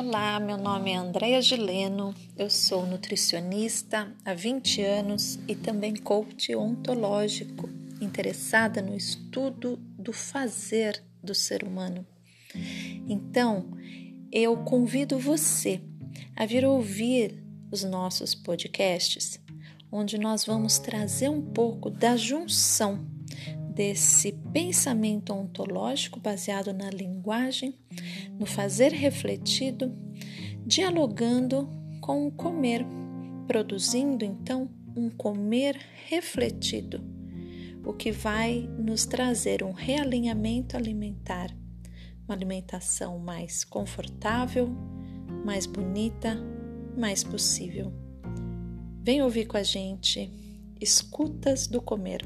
Olá, meu nome é Andréa Gileno, eu sou nutricionista há 20 anos e também coach ontológico, interessada no estudo do fazer do ser humano. Então, eu convido você a vir ouvir os nossos podcasts, onde nós vamos trazer um pouco da junção desse pensamento ontológico baseado na linguagem, no fazer refletido, dialogando com o comer, produzindo então um comer refletido, o que vai nos trazer um realinhamento alimentar, uma alimentação mais confortável, mais bonita, mais possível. Vem ouvir com a gente Escutas do Comer.